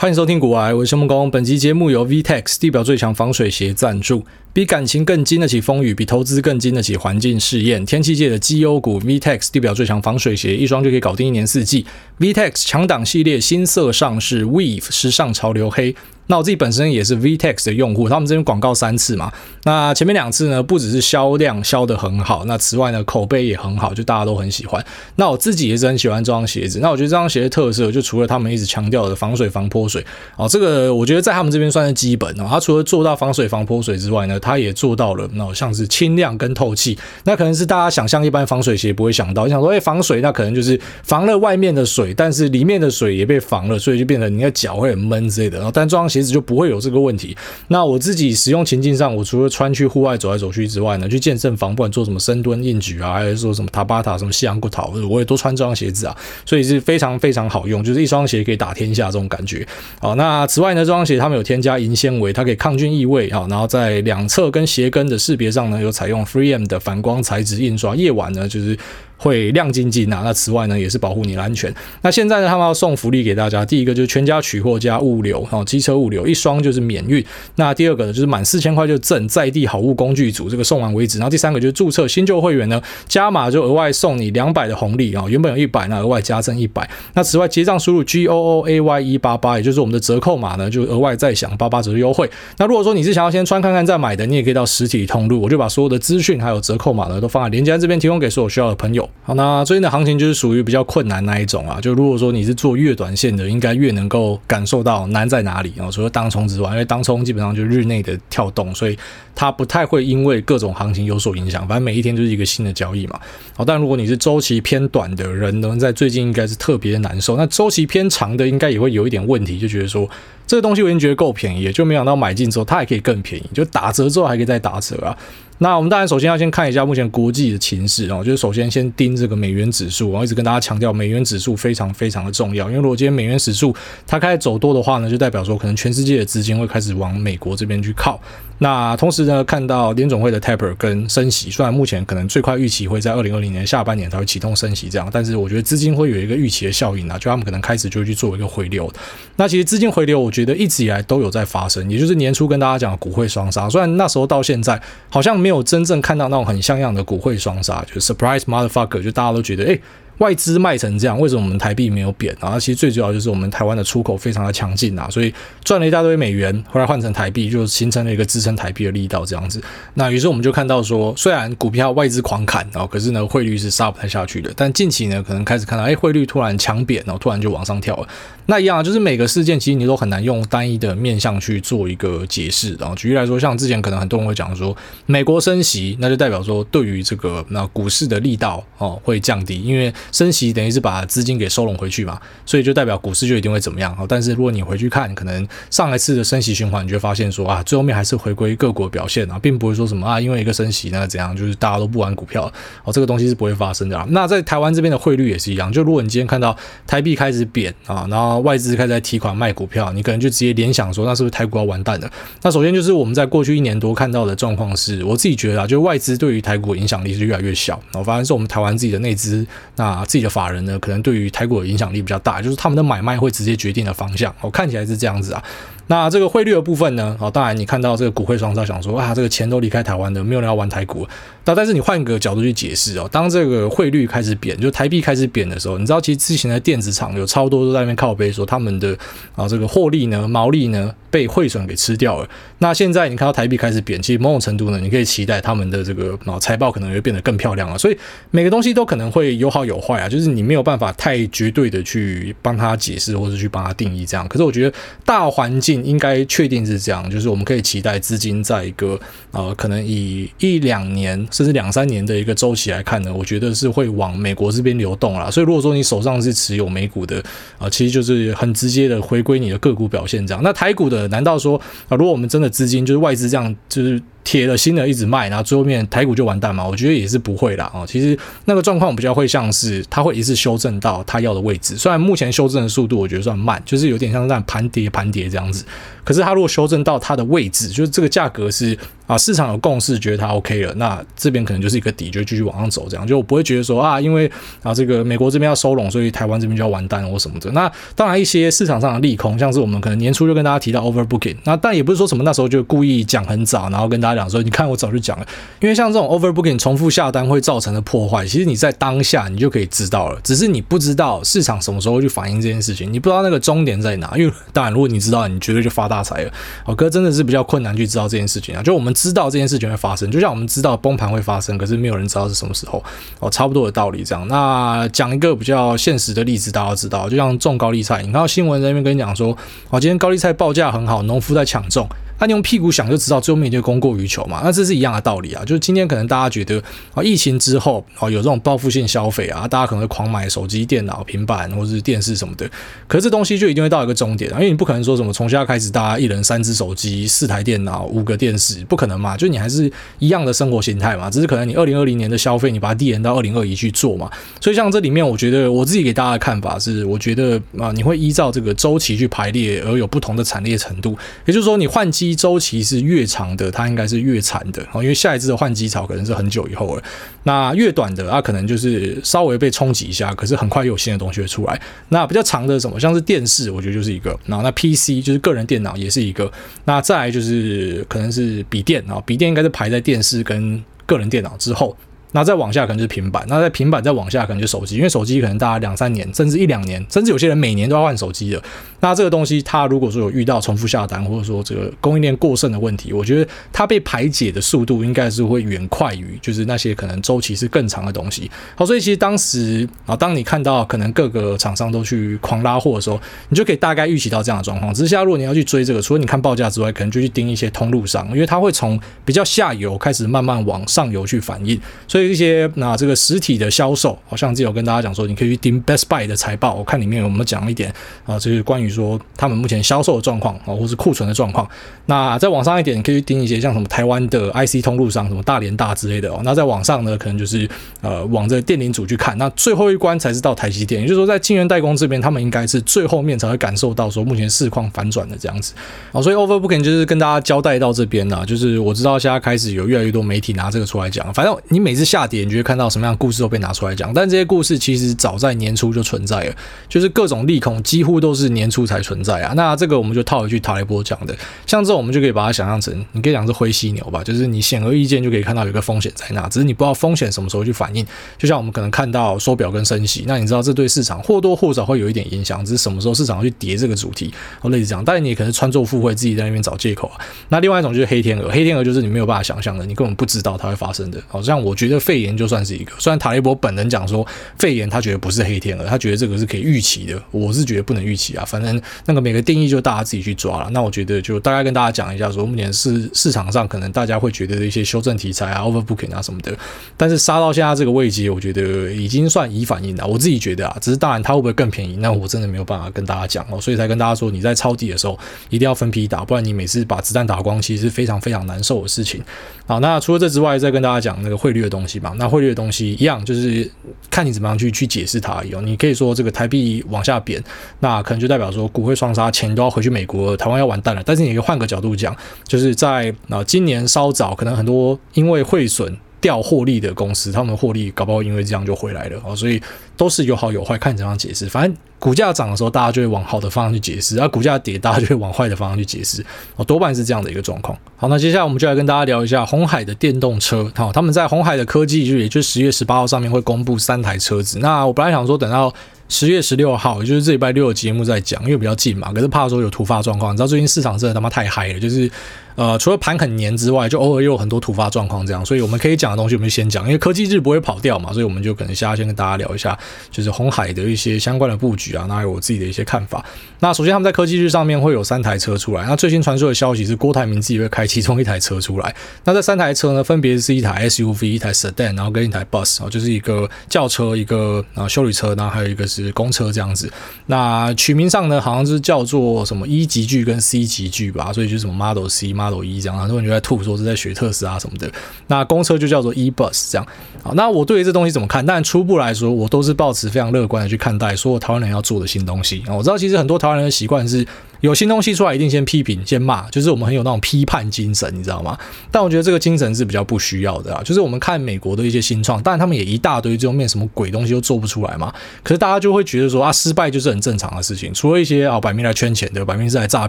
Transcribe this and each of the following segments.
欢迎收听股癌，我是孟工。本期节目由 VTEX 地表最强防水鞋赞助。比感情更经得起风雨，比投资更经得起环境试验。天气界的绩优股 VTEX 地表最强防水鞋，一双就可以搞定一年四季。VTEX 强档系列新色上市，Weave 时尚潮流黑。那我自己本身也是 VTEX 的用户，他们这边广告三次嘛。那前面两次呢，不只是销量销得很好，那此外呢，口碑也很好，就大家都很喜欢。那我自己也是很喜欢这双鞋子。那我觉得这双鞋的特色，就除了他们一直强调的防水防泼水哦，这个我觉得在他们这边算是基本哦。它除了做到防水防泼水之外呢，它也做到了那像是轻量跟透气。那可能是大家想象一般防水鞋不会想到，想说哎，防水那可能就是防了外面的水，但是里面的水也被防了，所以就变成你的脚会很闷之类的。然后但这双鞋鞋子就不会有这个问题。那我自己使用情境上，我除了穿去户外走来走去之外呢，去健身房不管做什么深蹲、硬举啊，还是说什么塔巴塔、什么西洋骨头，我也都穿这双鞋子啊，所以是非常非常好用，就是一双鞋可以打天下这种感觉。好，那此外呢，这双鞋他们有添加银纤维，它可以抗菌异味啊，然后在两侧跟鞋跟的识别上呢，有采用 Free M 的反光材质印刷，夜晚呢就是。会亮晶晶啊！那此外呢，也是保护你的安全。那现在呢，他们要送福利给大家。第一个就是全家取货加物流，哦，机车物流一双就是免运。那第二个呢，就是满四千块就赠在地好物工具组，这个送完为止。然后第三个就是注册新旧会员呢，加码就额外送你两百的红利啊，原本有一百，那额外加赠一百。那此外结账输入 G O O A Y 一八八，也就是我们的折扣码呢，就额外再享八八折的优惠。那如果说你是想要先穿看看再买的，你也可以到实体通路，我就把所有的资讯还有折扣码呢，都放在链接这边，提供给所有需要的朋友。好，那最近的行情就是属于比较困难那一种啊。就如果说你是做越短线的，应该越能够感受到难在哪里啊。除了当冲之外，因为当冲基本上就是日内的跳动，所以它不太会因为各种行情有所影响。反正每一天就是一个新的交易嘛。好，但如果你是周期偏短的人呢，在最近应该是特别难受。那周期偏长的应该也会有一点问题，就觉得说这个东西我已经觉得够便宜，就没想到买进之后它还可以更便宜，就打折之后还可以再打折啊。那我们当然首先要先看一下目前国际的情势哦，就是首先先盯这个美元指数，我一直跟大家强调美元指数非常非常的重要，因为如果今天美元指数它开始走多的话呢，就代表说可能全世界的资金会开始往美国这边去靠。那同时呢，看到联总会的 taper 跟升息，虽然目前可能最快预期会在二零二零年下半年才会启动升息这样，但是我觉得资金会有一个预期的效应啊，就他们可能开始就去做一个回流。那其实资金回流，我觉得一直以来都有在发生，也就是年初跟大家讲的股汇双杀，虽然那时候到现在好像没没有真正看到那种很像样的骨灰双杀，就 surprise motherfucker，就大家都觉得诶。外资卖成这样，为什么我们台币没有贬啊？其实最主要就是我们台湾的出口非常的强劲啊，所以赚了一大堆美元，后来换成台币，就形成了一个支撑台币的力道这样子。那于是我们就看到说，虽然股票外资狂砍啊，可是呢汇率是杀不太下去的。但近期呢，可能开始看到，哎，汇率突然强贬，然后突然就往上跳了。那一样就是每个事件其实你都很难用单一的面向去做一个解释。然后举例来说，像之前可能很多人会讲说，美国升息，那就代表说对于这个那股市的力道哦会降低，因为升息等于是把资金给收拢回去嘛，所以就代表股市就一定会怎么样。但是如果你回去看，可能上一次的升息循环，你就发现说啊，最后面还是回归各国表现啊，并不会说什么啊，因为一个升息那怎样，就是大家都不玩股票哦，这个东西是不会发生的。那在台湾这边的汇率也是一样，就如果你今天看到台币开始贬啊，然后外资开始在提款卖股票，你可能就直接联想说，那是不是台股要完蛋了？那首先就是我们在过去一年多看到的状况是，我自己觉得啊，就外资对于台股影响力是越来越小，然后反而是我们台湾自己的内资，那啊自己的法人呢，可能对于台股的影响力比较大，就是他们的买卖会直接决定了方向。我看起来是这样子啊。那这个汇率的部分呢？好，当然你看到这个股汇双杀，想说啊，这个钱都离开台湾的，没有人要玩台股。那但是你换个角度去解释哦，当这个汇率开始贬，就台币开始贬的时候，你知道其实之前的电子厂有超多都在那边靠背说他们的啊这个获利呢、毛利呢被汇损给吃掉了。那现在你看到台币开始贬，其实某种程度呢，你可以期待他们的这个啊财报可能会变得更漂亮了。所以每个东西都可能会有好有坏啊，就是你没有办法太绝对的去帮他解释或者去帮他定义这样。可是我觉得大环境。应该确定是这样，就是我们可以期待资金在一个呃，可能以一两年甚至两三年的一个周期来看呢，我觉得是会往美国这边流动啦。所以如果说你手上是持有美股的啊、其实就是很直接的回归你的个股表现这样。那台股的，难道说啊、如果我们真的资金就是外资这样就是。铁了心的一直卖，然后最后面台股就完蛋嘛？我觉得也是不会啦。哦，其实那个状况比较会像是它会一次修正到它要的位置，虽然目前修正的速度我觉得算慢，就是有点像在盘跌盘跌这样子。可是它如果修正到它的位置，就是这个价格是啊，市场有共识，觉得它 OK 了，那这边可能就是一个底，就继续往上走，这样就我不会觉得说啊，因为啊这个美国这边要收拢，所以台湾这边就要完蛋或什么的。那当然一些市场上的利空，像是我们可能年初就跟大家提到 overbooking，那但也不是说什么那时候就故意讲很早，然后跟大家讲说，你看我早就讲了，因为像这种 overbooking 重复下单会造成的破坏，其实你在当下你就可以知道了，只是你不知道市场什么时候去反映这件事情，你不知道那个终点在哪。因为当然如果你知道，你绝对就发大财了。哥真的是比较困难去知道这件事情啊，就我们知道这件事情会发生，就像我们知道崩盘会发生，可是没有人知道是什么时候哦，差不多的道理这样。那讲一个比较现实的例子，大家知道，就像种高丽菜，你看到新闻在那边跟你讲说，哦，今天高丽菜报价很好，农夫在抢种。那、你用屁股想就知道，最后面就供过于求嘛。那这是一样的道理啊。就是今天可能大家觉得啊，疫情之后啊，有这种报复性消费啊，大家可能会狂买手机、电脑、平板或者是电视什么的。可是这东西就一定会到一个终点，因为你不可能说什么从现在开始大家一人三只手机、四台电脑、五个电视，不可能嘛。就你还是一样的生活形态嘛，只是可能你二零二零年的消费你把它递延到二零二一去做嘛。所以像这里面，我觉得我自己给大家的看法是，我觉得啊，你会依照这个周期去排列，而有不同的惨烈程度。也就是说，你换机周期是。越长的它应该是越惨的哦，因为下一次的换机潮可能是很久以后了。那越短的它可能就是稍微被冲击一下，可是很快又有新的东西会出来。那比较长的什么，像是电视，我觉得就是一个。然后那 PC 就是个人电脑也是一个。那再来就是可能是笔电啊，笔电应该是排在电视跟个人电脑之后。那再往下可能就是平板，那在平板再往下可能就手机，因为手机可能大概两三年，甚至一两年，甚至有些人每年都要换手机的。那这个东西，它如果说有遇到重复下单，或者说这个供应链过剩的问题，我觉得它被排解的速度应该是会远快于就是那些可能周期是更长的东西。好，所以其实当时啊，当你看到可能各个厂商都去狂拉货的时候，你就可以大概预期到这样的状况。只是现在如果你要去追这个，除了你看报价之外，可能就去盯一些通路商，因为它会从比较下游开始慢慢往上游去反应。所以对一些那这个实体的销售，好像之前有跟大家讲说，你可以去盯 Best Buy 的财报，我看里面有没有讲一点啊，就是关于说他们目前销售的状况啊，或是库存的状况。那再往上一点，你可以去盯一些像什么台湾的 IC 通路上，什么大联大之类的哦。那再往上呢，可能就是呃往这电零组去看。那最后一关才是到台积电，也就是说在晶圆代工这边，他们应该是最后面才会感受到说目前市况反转的这样子。好，所以 Overbooking 就是跟大家交代到这边呢，就是我知道现在开始有越来越多媒体拿这个出来讲，反正你每次下跌，你就会看到。什么样的故事都被拿出来讲，但这些故事其实早在年初就存在了，就是各种利空几乎都是年初才存在啊。那这个我们就套一句塔雷波讲的，像这种我们就可以把它想象成，你可以讲是灰犀牛吧，就是你显而易见就可以看到有个风险在那，只是你不知道风险什么时候去反应。就像我们可能看到缩表跟升息，那你知道这对市场或多或少会有一点影响，只是什么时候市场去叠这个主题，哦，类似这样。但是你可能穿凿附会，自己在那边找借口啊。那另外一种就是黑天鹅，黑天鹅就是你没有办法想象的，你根本不知道它会发生的。好像我觉得肺炎就算是一个。虽然塔雷伯本人讲说肺炎他觉得不是黑天鹅，他觉得这个是可以预期的，我是觉得不能预期啊。反正那个每个定义就大家自己去抓了。那我觉得就大概跟大家讲一下，说目前市市场上可能大家会觉得的一些修正题材啊，overbooking 啊什么的，但是杀到现在这个位阶，我觉得已经算已反应了。我自己觉得啊，只是当然它会不会更便宜，那我真的没有办法跟大家讲哦，所以才跟大家说，你在抄底的时候一定要分批打，不然你每次把子弹打光，其实是非常非常难受的事情。好，那除了这之外，再跟大家讲那个汇率的东西吧。那汇率的东西一样，就是看你怎么样去去解释它有。你可以说这个台币往下贬，那可能就代表说股会双杀，钱都要回去美国，台湾要完蛋了。但是你可以换个角度讲，就是在啊今年稍早，可能很多因为汇损。掉获利的公司，他们的获利搞不好因为这样就回来了哦，所以都是有好有坏，看你怎样解释。反正股价涨的时候，大家就会往好的方向去解释；而股价跌，大家就会往坏的方向去解释。哦，多半是这样的一个状况。好，那接下来我们就来跟大家聊一下鸿海的电动车。好，他们在鸿海的科技日，也就是十月十八号上面会公布三台车子。那我本来想说等到十月十六号，也就是这礼拜六的节目再讲，因为比较近嘛。可是怕说有突发状况，你知道最近市场真的他妈太嗨了，就是。呃，除了盘很黏之外，就偶尔又有很多突发状况这样，所以我们可以讲的东西我们就先讲，因为科技日不会跑掉嘛，所以我们就可能现在先跟大家聊一下，就是红海的一些相关的布局啊，那有我自己的一些看法。那首先他们在科技日上面会有三台车出来，那最新传出的消息是郭台铭自己会开其中一台车出来。那这三台车呢，分别是一台 SUV、一台 Sedan，然后跟一台 Bus 啊，就是一个轿车、一个啊修理车，然后还有一个是公车这样子。那取名上呢，好像是叫做什么 E 级距跟 C 级距吧，所以就是什么 Model C、嘛 Model E 这样，很多人就在吐说是在学特斯拉什么的。那公车就叫做 E-Bus 这样。好，那我对于这东西怎么看？但初步来说，我都是保持非常乐观的去看待所有台湾人要做的新东西。我知道其实很多台湾人的习惯是。有新东西出来，一定先批评、先骂，就是我们很有那种批判精神，你知道吗？但我觉得这个精神是比较不需要的啊。就是我们看美国的一些新创，当然他们也一大堆这种面什么鬼东西都做不出来嘛。可是大家就会觉得说啊，失败就是很正常的事情。除了一些啊摆明来圈钱的，摆明是来诈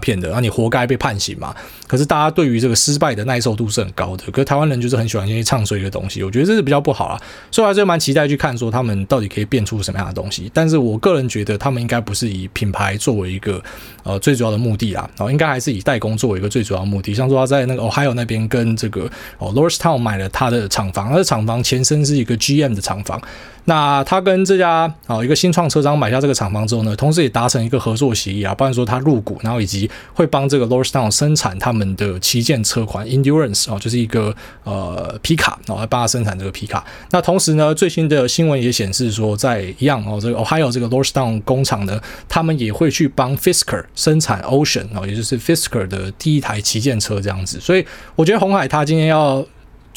骗的，那、你活该被判刑嘛。可是大家对于这个失败的耐受度是很高的。可是台湾人就是很喜欢这些唱衰的东西，我觉得这是比较不好啊。所以还是蛮期待去看说他们到底可以变出什么样的东西。但是我个人觉得他们应该不是以品牌作为一个呃最主要的目的啦。哦，应该还是以代工作为一个最主要目的。像说他在那个 Ohio 那边跟这个哦 Loristown 买了他的厂房，他的厂房前身是一个 GM 的厂房。那他跟这家啊一个新创车商买下这个厂房之后呢，同时也达成一个合作协议啊，不然说他入股，然后以及会帮这个 Lordstown 生产他们的旗舰车款 Endurance 哦，就是一个呃皮卡，然后帮他生产这个皮卡。那同时呢，最新的新闻也显示说，在一样哦，这个 Ohio 这个 Lordstown 工厂呢，他们也会去帮 Fisker 生产 Ocean 哦，也就是 Fisker 的第一台旗舰车这样子。所以我觉得鸿海他今天要。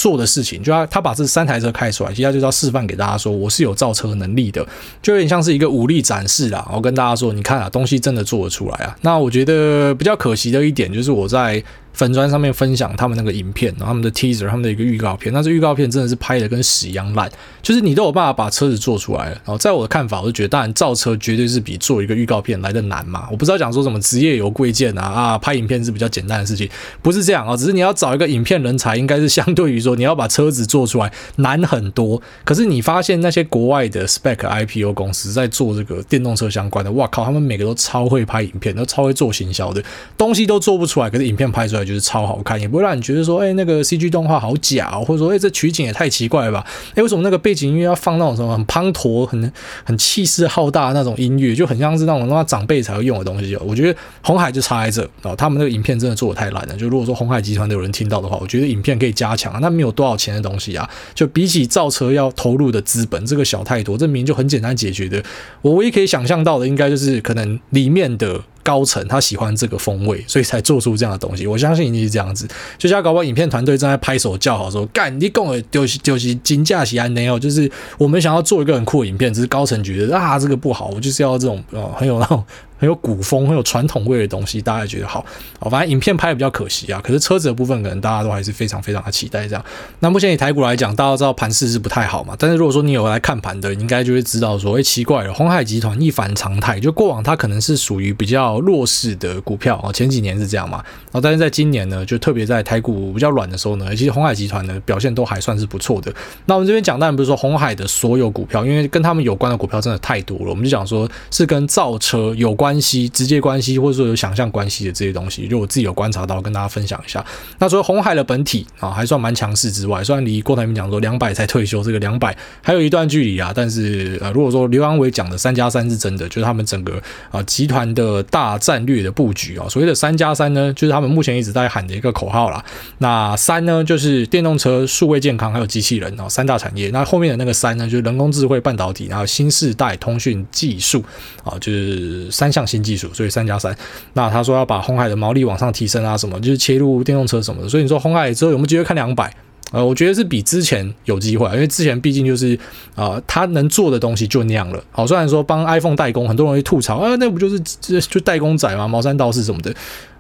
做的事情，就要他把这三台车开出来，其实他就是要示范给大家说，我是有造车能力的，就有点像是一个武力展示啦。我跟大家说，你看啊，东西真的做得出来啊。那我觉得比较可惜的一点就是我在。粉砖上面分享他们那个影片，然后他们的 teaser，他们的一个预告片，那这预告片真的是拍的跟屎一样烂，就是你都有办法把车子做出来了。然后在我的看法，我就觉得，当然造车绝对是比做一个预告片来的难嘛。我不知道讲说什么职业有贵贱啊啊，拍影片是比较简单的事情，不是这样啊，只是你要找一个影片人才，应该是相对于说你要把车子做出来难很多。可是你发现那些国外的 spec IPO 公司在做这个电动车相关的，哇靠，他们每个都超会拍影片，都超会做行销的，东西都做不出来，可是影片拍出来就是超好看，也不会让你觉得说，哎、那个 CG 动画好假，或者说，哎、这取景也太奇怪了吧？哎、为什么那个背景音乐要放那种什么很滂沱、很很气势浩大的那种音乐，就很像是那种那长辈才会用的东西？我觉得红海就差在这哦，他们那个影片真的做的太烂了。就如果说红海集团的有人听到的话，我觉得影片可以加强啊，那没有多少钱的东西啊，就比起造车要投入的资本，这个小太多，这明明就很简单解决的。我唯一可以想象到的，应该就是可能里面的。高层他喜欢这个风味，所以才做出这样的东西。我相信一定是这样子。就像搞不好影片团队正在拍手叫好说：“干，你跟我丢丢西金价西安那样？就是我们想要做一个很酷的影片，只是高层觉得啊这个不好，我就是要这种呃很有那种。”很有古风、很有传统味的东西，大家觉得好。好，反正影片拍的比较可惜啊。可是车子的部分，可能大家都还是非常非常的期待这样。那目前以台股来讲，大家知道盘势是不太好嘛。但是如果说你有来看盘的，你应该就会知道说，哎，奇怪了，鸿海集团一反常态。就过往它可能是属于比较弱势的股票啊，前几年是这样嘛。然后但是在今年呢，就特别在台股比较软的时候呢，其实鸿海集团呢表现都还算是不错的。那我们这边讲，当然不是说鸿海的所有股票，因为跟他们有关的股票真的太多了。我们就讲说是跟造车有关关系，直接关。系或者说有想象关系的这些东西，就我自己有观察到，跟大家分享一下。那除了红海的本体啊还算蛮强势之外，虽然离郭台铭讲说两百才退休，这个两百还有一段距离啊，但是呃，如果说刘扬伟讲的三加三是真的，就是他们整个啊集团的大战略的布局啊，所谓的三加三呢，就是他们目前一直在喊的一个口号啦。那三呢，就是电动车、数位健康还有机器人啊三大产业。那后面的那个三呢，就是人工智慧、半导体，然后新世代通讯技术啊，就是三项新技术，所以三。加三，那他说要把红海的毛利往上提升啊，什么就是切入电动车什么的，所以你说红海之后有没有机会看两百？呃，我觉得是比之前有机会，因为之前毕竟就是啊，他、能做的东西就那样了。好，虽然说帮 iPhone 代工，很多人会吐槽啊，那不就是就代工仔吗？茅山道士什么的。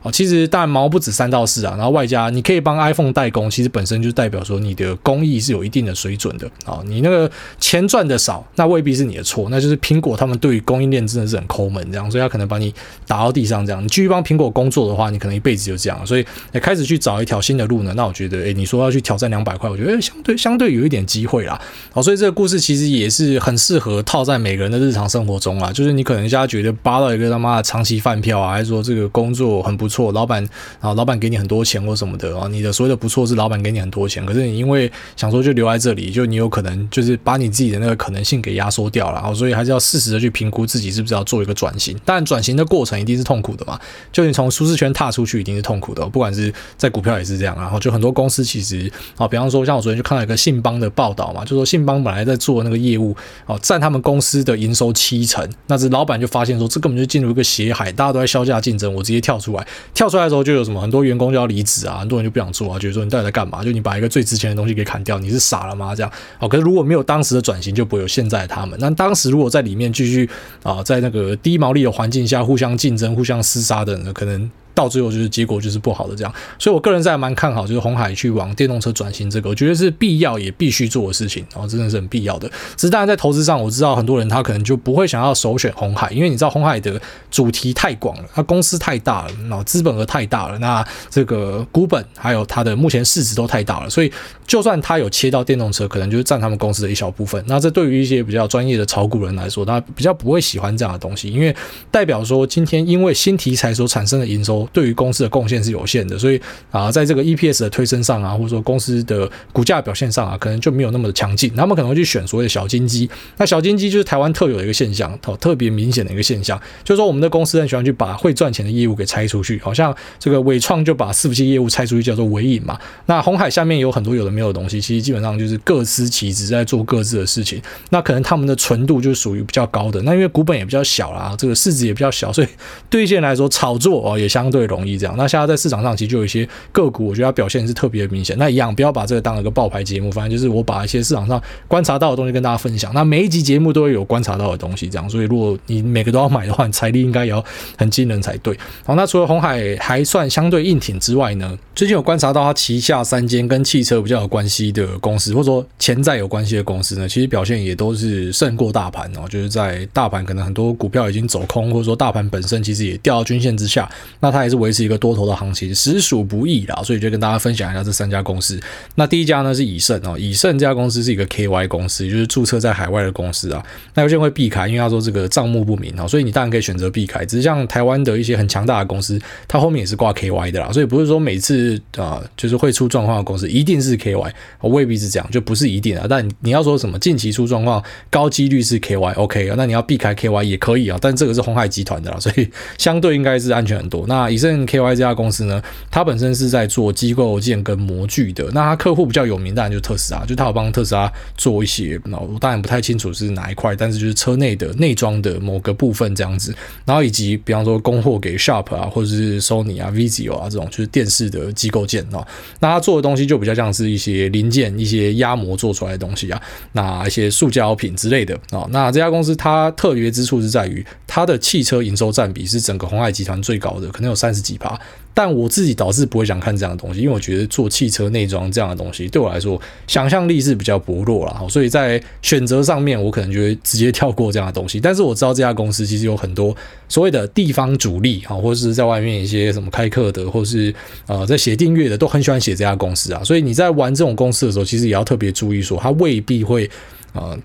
哦，其实当然毛不止三到四啊，然后外加你可以帮 iPhone 代工，其实本身就代表说你的工艺是有一定的水准的啊。你那个钱赚的少，那未必是你的错，那就是苹果他们对于供应链真的是很抠门这样，所以他可能把你打到地上这样。你继续帮苹果工作的话，你可能一辈子就这样，所以也开始去找一条新的路呢。那我觉得，诶，你说要去挑战两百块，我觉得相对相对有一点机会啦。好，所以这个故事其实也是很适合套在每个人的日常生活中啊。就是你可能现在觉得扒到一个他妈的长期饭票啊，还是说这个工作很不错，老板。啊老板给你很多钱或什么的啊，你的所谓的不错是老板给你很多钱，可是你因为想说就留在这里，就你有可能就是把你自己的那个可能性给压缩掉了，啊所以还是要适时的去评估自己是不是要做一个转型。但转型的过程一定是痛苦的嘛，就你从舒适圈踏出去一定是痛苦的，不管是在股票也是这样。然后就很多公司其实啊，比方说像我昨天就看到一个信邦的报道嘛，就说信邦本来在做那个业务哦，占他们公司的营收七成，那这老板就发现说这根本就进入一个血海，大家都在削价竞争，我直接跳出来，跳出来的时候就有什么很多员工就要离职啊，很多人就不想做啊，觉得说你到底在干嘛？就你把一个最值钱的东西给砍掉，你是傻了吗？这样好，可是如果没有当时的转型，就不会有现在的他们。那当时如果在里面继续啊，在那个低毛利的环境下互相竞争、互相厮杀的呢，可能。到最后就是结果就是不好的这样，所以我个人在蛮看好，就是红海去往电动车转型这个，我觉得是必要也必须做的事情，然后真的是很必要的。只是当然在投资上，我知道很多人他可能就不会想要首选红海，因为你知道红海的主题太广了，它公司太大了，然后资本额太大了，那这个股本还有它的目前市值都太大了，所以就算它有切到电动车，可能就是占他们公司的一小部分。那这对于一些比较专业的炒股人来说，他比较不会喜欢这样的东西，因为代表说今天因为新题材所产生的营收对于公司的贡献是有限的，所以啊，在这个 EPS 的推升上啊，或者说公司的股价表现上啊，可能就没有那么的强劲。他们可能会去选所谓的小金鸡。那小金鸡就是台湾特有的一个现象，哦特别明显的一个现象，就是说我们的公司很喜欢去把会赚钱的业务给拆出去，好像这个伟创就把伺服器业务拆出去叫做纬颖嘛。那红海下面有很多有的没有的东西，其实基本上就是各司其职在做各自的事情。那可能他们的纯度就属于比较高的。那因为股本也比较小啦，这个市值也比较小，所以对一些人来说炒作哦也相对容易这样。那现在在市场上其实就有一些个股，我觉得它表现是特别明显。那一样，不要把这个当一个报牌节目，反正就是我把一些市场上观察到的东西跟大家分享。那每一集节目都会有观察到的东西，这样。所以如果你每个都要买的话，你财力应该也要很惊人才对。好，那除了红海还算相对硬挺之外呢，最近有观察到它旗下三间跟汽车比较有关系的公司，或者说潜在有关系的公司呢，其实表现也都是胜过大盘哦。就是在大盘可能很多股票已经走空，或者说大盘本身其实也掉到均线之下，那它还是维持一个多头的行情。实属不易啦，所以就跟大家分享一下这三家公司。那第一家呢是以盛哦，以盛这家公司是一个 KY 公司，就是注册在海外的公司啊。那有些人会避开，因为他说这个账目不明啊，所以你当然可以选择避开。只是像台湾的一些很强大的公司，它后面也是挂 KY 的啦，所以不是说每次啊就是会出状况的公司一定是 KY，未必是这样，就不是一定啊。但你要说什么近期出状况高几率是 KY，OK 啊，那你要避开 KY 也可以啊。但这个是鸿海集团的啦，所以相对应该是安全很多。那以盛 KY 这家公司呢？它本身是在做机构件跟模具的，那它客户比较有名，当然就是特斯拉，就它有帮特斯拉做一些，那我当然不太清楚是哪一块，但是就是车内的内装的某个部分这样子，然后以及比方说供货给 Sharp 啊，或者是 Sony 啊、Vizio 啊这种就是电视的机构件哦，那它做的东西就比较像是一些零件、一些压模做出来的东西啊，那一些塑胶品之类的啊，那这家公司它特别之处是在于它的汽车营收占比是整个鸿海集团最高的，可能有三十几趴。但我自己倒是不会想看这样的东西，因为我觉得做汽车内装这样的东西对我来说想象力是比较薄弱了，所以在选择上面我可能就会直接跳过这样的东西。但是我知道这家公司其实有很多所谓的地方主力啊，或者是在外面一些什么开课的，或是呃在写订阅的，都很喜欢写这家公司啊。所以你在玩这种公司的时候，其实也要特别注意说，它未必会呃。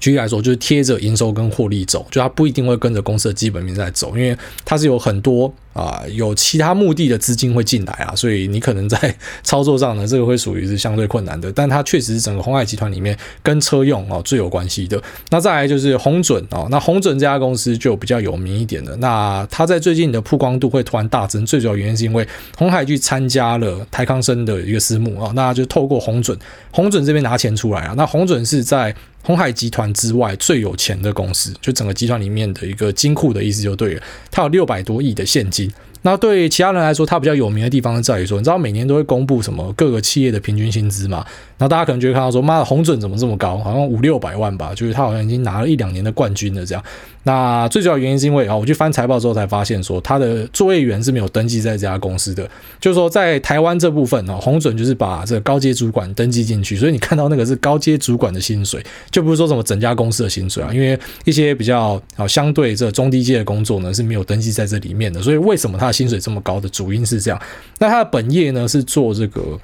举例来说，就是贴着营收跟获利走，就它不一定会跟着公司的基本面在走，因为它是有很多啊、有其他目的的资金会进来啊，所以你可能在 操作上呢，这个会属于是相对困难的。但它确实是整个鸿海集团里面跟车用哦最有关系的。那再来就是红准啊，那红准这家公司就比较有名一点的。那它在最近的曝光度会突然大增，最主要原因是因为红海去参加了台康生的一个私募啊，那就透过红准，红准这边拿钱出来啊，那红准是在。鸿海集团之外最有钱的公司，就整个集团里面的一个金库的意思就对了，它有六百多亿的现金。那对其他人来说，它比较有名的地方在于说，你知道每年都会公布什么各个企业的平均薪资嘛？那大家可能就会看到说，妈的，红准怎么这么高？好像五六百万吧，就是他好像已经拿了一两年的冠军了这样。那最主要原因是因为啊，我去翻财报之后才发现说，他的作业员是没有登记在这家公司的。就是说，在台湾这部分呢，鸿准就是把这个高阶主管登记进去，所以你看到那个是高阶主管的薪水，就不是说什么整家公司的薪水啊。因为一些比较啊相对这中低阶的工作呢是没有登记在这里面的。所以为什么他的薪水这么高的主因是这样？那他的本业呢是做这个。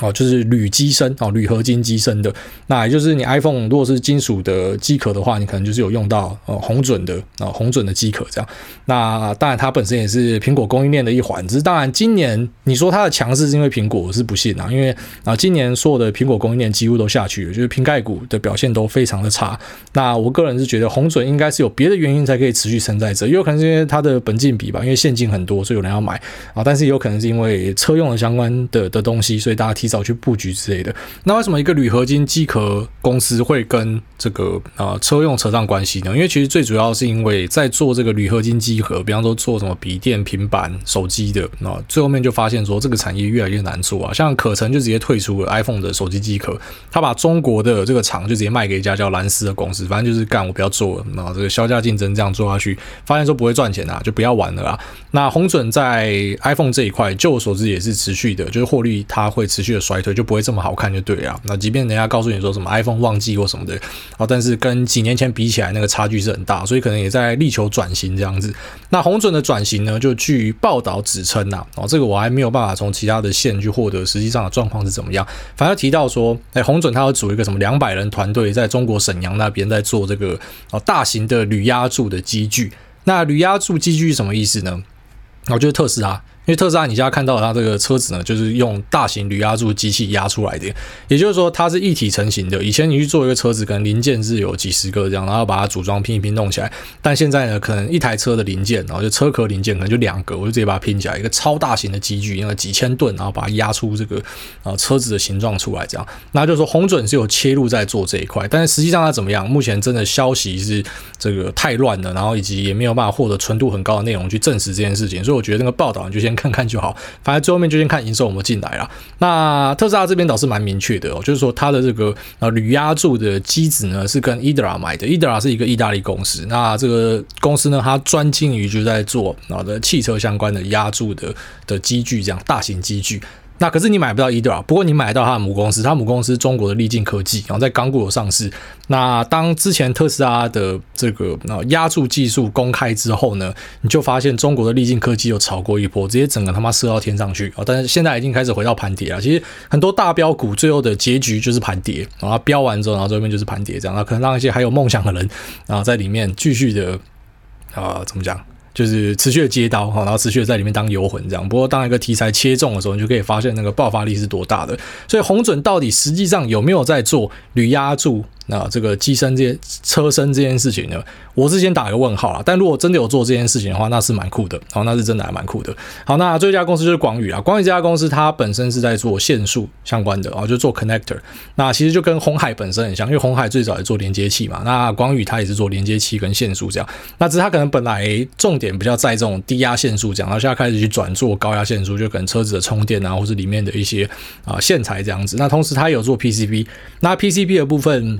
哦，就是铝机身哦，铝合金机身的，那也就是你 iPhone 如果是金属的机壳的话，你可能就是有用到呃红准的啊红准的机壳这样。那当然它本身也是苹果供应链的一环，只是当然今年你说它的强势是因为苹果，我是不信啊，因为啊今年所有的苹果供应链几乎都下去了，就是苹概股的表现都非常的差。那我个人是觉得红准应该是有别的原因才可以持续撑在这，也有可能是因为它的本金比吧，因为现金很多，所以有人要买啊，但是也有可能是因为车用的相关的的东西，所以大家提。早去布局之类的。那为什么一个铝合金机壳公司会跟这个呃车用扯上关系呢？因为其实最主要是因为在做这个铝合金机壳，比方说做什么笔电、平板、手机的，那最后面就发现说这个产业越来越难做啊。像可成就直接退出了 iPhone 的手机机壳，他把中国的这个厂就直接卖给一家叫蓝思的公司，反正就是干我不要做了，那这个削价竞争这样做下去，发现说不会赚钱啊，就不要玩了啊。那红准在 iPhone 这一块，就我所知也是持续的，就是获利它会持续的衰退，就不会这么好看就对了。那即便人家告诉你说什么 iPhone 旺季或什么的啊，但是跟几年前比起来，那个差距是很大，所以可能也在力求转型这样子。那红准的转型呢，就据报道指称呐，哦，这个我还没有办法从其他的线去获得实际上的状况是怎么样。反正提到说，哎，红准他要组一个什么两百人团队，在中国沈阳那边在做这个哦大型的铝压铸的机具。那铝压铸机具是什么意思呢？哦，就是特斯拉。因为特斯拉，你现在看到它这个车子呢，就是用大型铝压铸机器压出来的，也就是说它是一体成型的。以前你去做一个车子，可能零件是有几十个这样，然后把它组装拼一拼弄起来。但现在呢，可能一台车的零件，然后就车壳零件可能就两个，我就直接把它拼起来，一个超大型的机具，用了几千吨，然后把它压出这个啊车子的形状出来，这样。那就是说红准是有切入在做这一块，但是实际上它怎么样？目前真的消息是这个太乱了，然后以及也没有办法获得纯度很高的内容去证实这件事情，所以我觉得那个报道你就先看看就好。反正最后面就先看营收有没有进来了。那特斯拉这边倒是蛮明确的哦，就是说它的这个呃铝压铸的机子呢是跟 IDRA 买的，IDRA 是一个意大利公司。那这个公司呢，它专精于就在做啊的汽车相关的压铸的的机具，这样大型机具。那可是你买不到 IDRA，不过你买到它的母公司，它母公司中国的力进科技，然后在港股有上市。那当之前特斯拉的这个呃压铸技术公开之后呢，你就发现中国的力进科技又炒过一波，直接整个他妈射到天上去啊！但是现在已经开始回到盘跌了。其实很多大标股最后的结局就是盘跌，然后标完之后，然后这边就是盘跌这样。那可能让一些还有梦想的人啊在里面继续的啊怎么讲？就是持续的接刀哈，然后持续的在里面当游魂这样。不过当一个题材切中的时候，你就可以发现那个爆发力是多大的。所以红准到底实际上有没有在做铝压铸？那这个机身这些车身这件事情呢，我是先打一个问号啊。但如果真的有做这件事情的话，那是蛮酷的。好，那是真的还蛮酷的。好，那这家公司就是广宇啊。广宇这家公司它本身是在做线束相关的啊，就做 connector。那其实就跟红海本身很像，因为红海最早也做连接器嘛。那广宇它也是做连接器跟线束这样。那只是它可能本来重点比较在这种低压线束这样，然后现在开始去转做高压线束，就可能车子的充电啊，或是里面的一些啊线材这样子。那同时它也有做 PCB，那 PCB 的部分。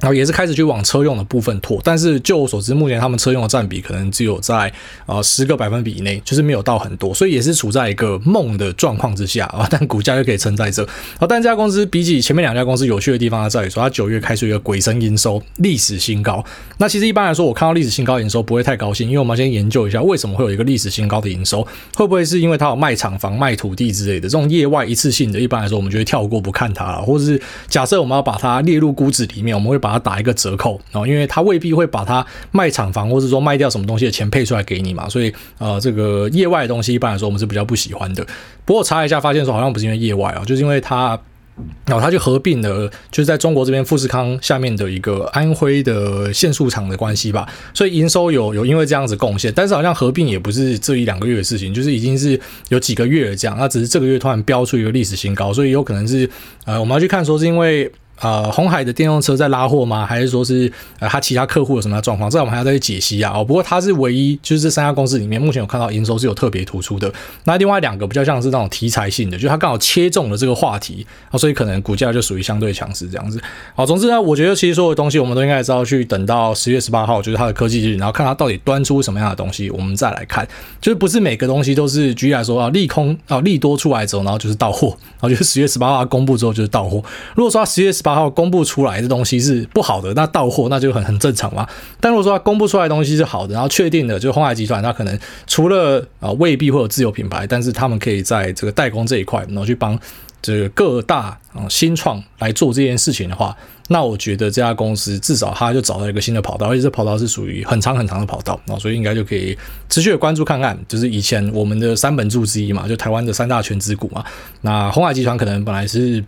然后也是开始去往车用的部分拓，但是就我所知，目前他们车用的占比可能只有在呃十个百分比以内，就是没有到很多，所以也是处在一个梦的状况之下啊。但股价就可以撑在这啊。但这家公司比起前面两家公司有趣的地方在于说，它九月开出一个鬼神营收历史新高。那其实一般来说，我看到历史新高营收不会太高兴，因为我们先研究一下为什么会有一个历史新高的营收，会不会是因为它有卖厂房、卖土地之类的这种业外一次性的？一般来说，我们就会跳过不看它了，或者是假设我们要把它列入估值里面，我们会把把它打一个折扣，然后因为他未必会把它卖厂房，或者说卖掉什么东西的钱配出来给你嘛，所以呃，这个业外的东西一般来说我们是比较不喜欢的。不过查一下发现说好像不是因为业外啊，就是因为它，然后它就合并了，就是在中国这边富士康下面的一个安徽的线速厂的关系吧，所以营收有有因为这样子贡献，但是好像合并也不是这一两个月的事情，就是已经是有几个月了这样，那只是这个月突然飙出一个历史新高，所以有可能是呃，我们要去看说是因为。呃，红海的电动车在拉货吗？还是说是呃，他其他客户有什么样的状况？这我们还要再去解析啊。哦，不过它是唯一，就是这三家公司里面，目前有看到营收是有特别突出的。那另外两个比较像是那种题材性的，就是它刚好切中了这个话题啊，所以可能股价就属于相对强势这样子。好，总之呢，我觉得其实所有东西我们都应该知道去等到十月十八号，就是它的科技日，然后看它到底端出什么样的东西，我们再来看。就是不是每个东西都是举例来说啊，利空啊，利多出来之后，然后就是到货，然后就是十月十八号公布之后就是到货。如果说它十月十八八号公布出来，的东西是不好的，那到货那就很很正常嘛。但如果说他公布出来的东西是好的，然后确定的，就鸿海集团，它可能除了啊未必会有自有品牌，但是他们可以在这个代工这一块，然后去帮这个各大啊新创来做这件事情的话，那我觉得这家公司至少它就找到一个新的跑道，而且这跑道是属于很长很长的跑道啊，所以应该就可以持续的关注看看。就是以前我们的三本柱之一嘛，就台湾的三大权值股嘛，那鸿海集团可能本来是。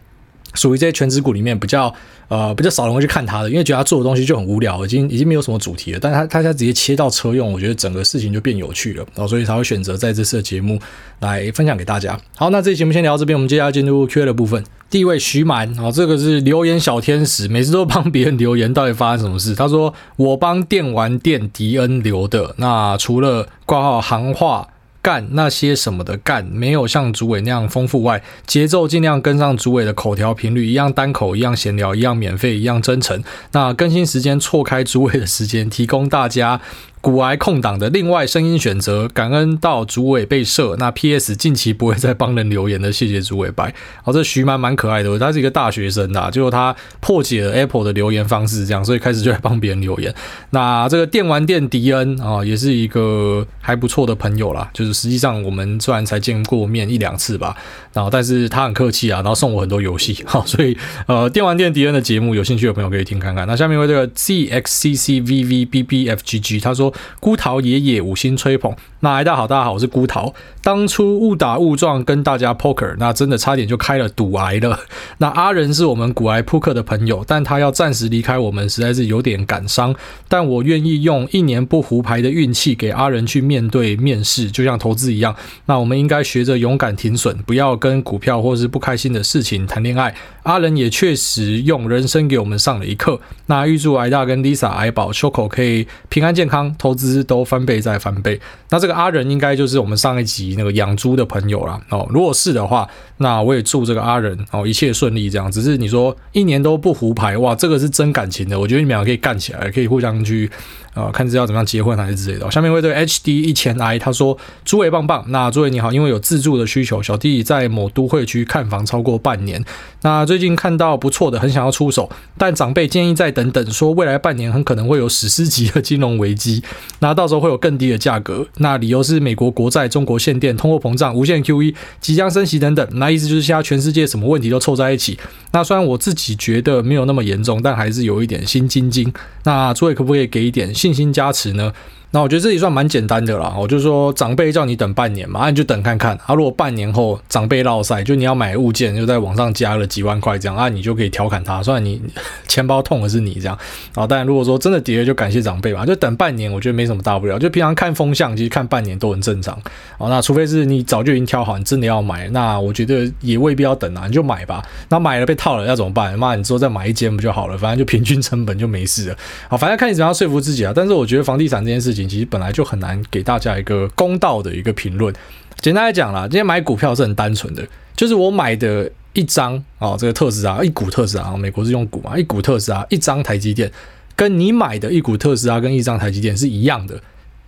属于这些权值股里面比较呃比较少人会去看它的，因为觉得它做的东西就很无聊，已经已经没有什么主题了。但是它它现在直接切到车用，我觉得整个事情就变有趣了，然后所以才会选择在这次的节目来分享给大家。好，那这期节目先聊到这边，我们接下来进入 Q&A 的部分。第一位徐蛮哦，这个是留言小天使，每次都帮别人留言，到底发生什么事？他说我帮电玩店迪恩留的，那除了挂号行话。干那些什么的干，没有像主委那样丰富外，节奏尽量跟上主委的口条频率，一样单口，一样闲聊，一样免费，一样真诚。那更新时间错开主委的时间，提供大家。骨癌空档的另外声音选择，感恩到主委被射。那 PS 近期不会再帮人留言的，谢谢主委拜。好，这徐蛮蛮可爱的，他是一个大学生呐，结果他破解了 Apple 的留言方式，这样，所以开始就来帮别人留言。那这个电玩店迪恩啊，也是一个还不错的朋友啦。就是实际上我们虽然才见过面一两次吧，然后但是他很客气啊，然后送我很多游戏。好，所以呃，电玩店迪恩的节目，有兴趣的朋友可以听看看。那下面为这个 ZXCCVVBBFGG 他说。孤桃爷爷五星吹捧，那大家好，大家好，我是孤桃。当初误打误撞跟大家 poker，那真的差点就开了赌癌了。那阿仁是我们股癌扑克的朋友，但他要暂时离开我们，实在是有点感伤。但我愿意用一年不胡牌的运气给阿仁去面对面试，就像投资一样。那我们应该学着勇敢停损，不要跟股票或是不开心的事情谈恋爱。阿仁也确实用人生给我们上了一课。那预祝癌大跟 Lisa 癌宝 Choco 可以平安健康。投资都翻倍再翻倍，那这个阿仁应该就是我们上一集那个养猪的朋友了。哦。如果是的话，那我也祝这个阿仁哦一切顺利。这样，只是你说一年都不胡牌，哇，这个是真感情的。我觉得你们俩可以干起来，可以互相去。啊、呃，看是要怎么样结婚还是之类的。下面会对 HD 一千 I 他说：“诸位棒棒，那诸位你好，因为有自住的需求，小弟在某都会区看房超过半年。那最近看到不错的，很想要出手，但长辈建议再等等，说未来半年很可能会有史诗级的金融危机，那到时候会有更低的价格。那理由是美国国债、中国限电、通货膨胀、无限 QE、即将升息等等来。意思就是现在全世界什么问题都凑在一起。那虽然我自己觉得没有那么严重，但还是有一点心惊惊。那诸位可不可以给一点？”信心加持呢？那我觉得这也算蛮简单的啦，我就说长辈叫你等半年嘛，那你就等看看。啊，如果半年后长辈落赛，就你要买物件，就在网上加了几万块这样啊，你就可以调侃他，虽然你 钱包痛的是你这样啊。但如果说真的跌了，就感谢长辈吧，就等半年，我觉得没什么大不了。就平常看风向，其实看半年都很正常。啊，那除非是你早就已经挑好，你真的要买，那我觉得也未必要等啊，你就买吧。那买了被套了要怎么办？妈，你之后再买一间不就好了？反正就平均成本就没事了。好，反正看你怎样说服自己啊。但是我觉得房地产这件事情其实本来就很。难给大家一个公道的一个评论。简单来讲啦，今天买股票是很单纯的，就是我买的一张啊，这个特斯拉一股特斯拉，美国是用股嘛，一股特斯拉一张台积电，跟你买的一股特斯拉跟一张台积电是一样的，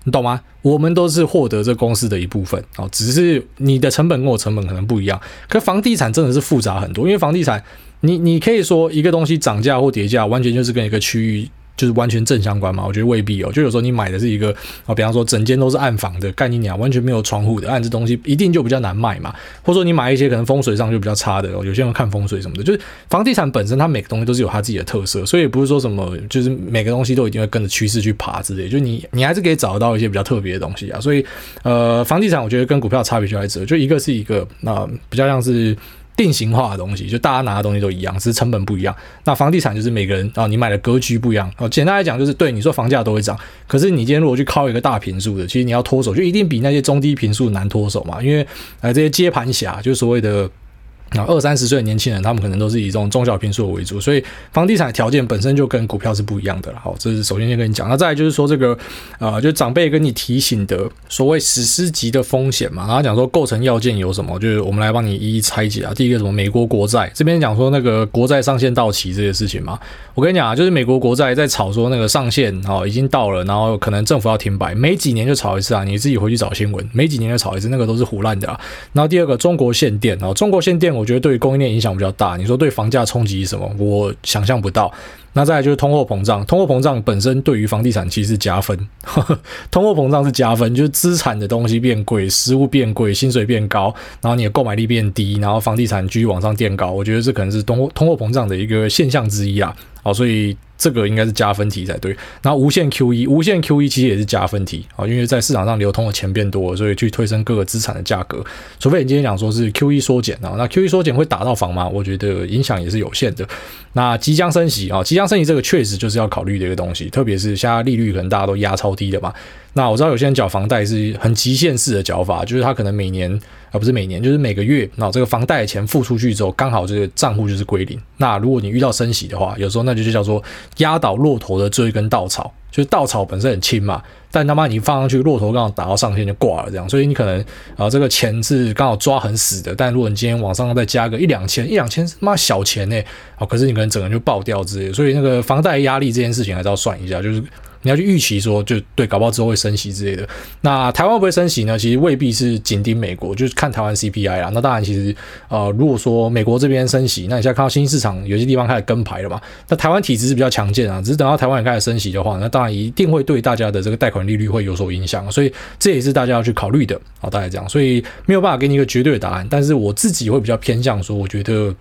你懂吗？我们都是获得这公司的一部分哦，只是你的成本跟我成本可能不一样。可房地产真的是复杂很多，因为房地产，你你可以说一个东西涨价或跌价，完全就是跟一个区域。就是完全正相关嘛？我觉得未必有。就有时候你买的是一个啊，比方说整间都是暗房的概念，完全没有窗户的，暗这东西一定就比较难卖嘛。或者说你买一些可能风水上就比较差的，有些人看风水什么的，就是房地产本身它每个东西都是有它自己的特色，所以不是说什么就是每个东西都一定会跟着趋势去爬之类。就你你还是可以找到一些比较特别的东西啊。所以呃，房地产我觉得跟股票差别就在这，就一个是一个那、比较像是。定型化的东西，就大家拿的东西都一样，只是成本不一样。那房地产就是每个人啊，你买的格局不一样。哦，简单来讲就是，对你说房价都会涨，可是你今天如果去靠一个大平数的，其实你要脱手就一定比那些中低平数难脱手嘛，因为呃这些接盘侠就所谓的。那二三十岁的年轻人，他们可能都是以这种中小平数为主，所以房地产的条件本身就跟股票是不一样的了。好，这是首先先跟你讲。那再来就是说这个，呃，就长辈跟你提醒的所谓史诗级的风险嘛，然后讲说构成要件有什么，就是我们来帮你一一拆解啊。第一个什么美国国债这边讲说那个国债上限到期这些事情嘛，我跟你讲啊，就是美国国债在炒说那个上限哦已经到了，然后可能政府要停摆，没几年就炒一次啊，你自己回去找新闻，没几年就炒一次，那个都是胡烂的啊。然后第二个中国限电啊，中国限电我。我觉得对供应链影响比较大。你说对房价冲击什么？我想象不到。那再来就是通货膨胀，通货膨胀本身对于房地产其实是加分。通货膨胀是加分，就是资产的东西变贵，食物变贵，薪水变高，然后你的购买力变低，然后房地产继续往上垫高。我觉得这可能是通货通货膨胀的一个现象之一啊。好，所以。这个应该是加分题才对。然后无限 QE，无限 QE 其实也是加分题啊，因为在市场上流通的钱变多，所以去推升各个资产的价格。除非你今天讲说是 QE 缩减啊，那 QE 缩减会打到房吗？我觉得影响也是有限的。那即将升息啊，即将升息这个确实就是要考虑的一个东西，特别是现在利率可能大家都压超低的嘛。那我知道有些人缴房贷是很极限式的缴法，就是他可能每年啊不是每年，就是每个月，那这个房贷的钱付出去之后，刚好这个账户就是归零。那如果你遇到升息的话，有时候那就就叫做压倒骆驼的最后一根稻草，就是稻草本身很轻嘛，但他妈你放上去，骆驼刚好打到上限就挂了这样，所以你可能啊这个钱是刚好抓很死的，但如果你今天往上再加个一两千，一两千他妈小钱呢，啊可是你可能整个人就爆掉之类，所以那个房贷压力这件事情还是要算一下，就是。你要去预期说，就对，搞不好之后会升息之类的。那台湾会不会升息呢？其实未必是紧盯美国，就是看台湾 CPI 啦。那当然，其实呃，如果说美国这边升息，那你现在看到新兴市场有些地方开始跟牌了嘛？那台湾体质是比较强健啊，只是等到台湾也开始升息的话，那当然一定会对大家的这个贷款利率会有所影响。所以这也是大家要去考虑的啊，大概这样。所以没有办法给你一个绝对的答案，但是我自己会比较偏向说，我觉得。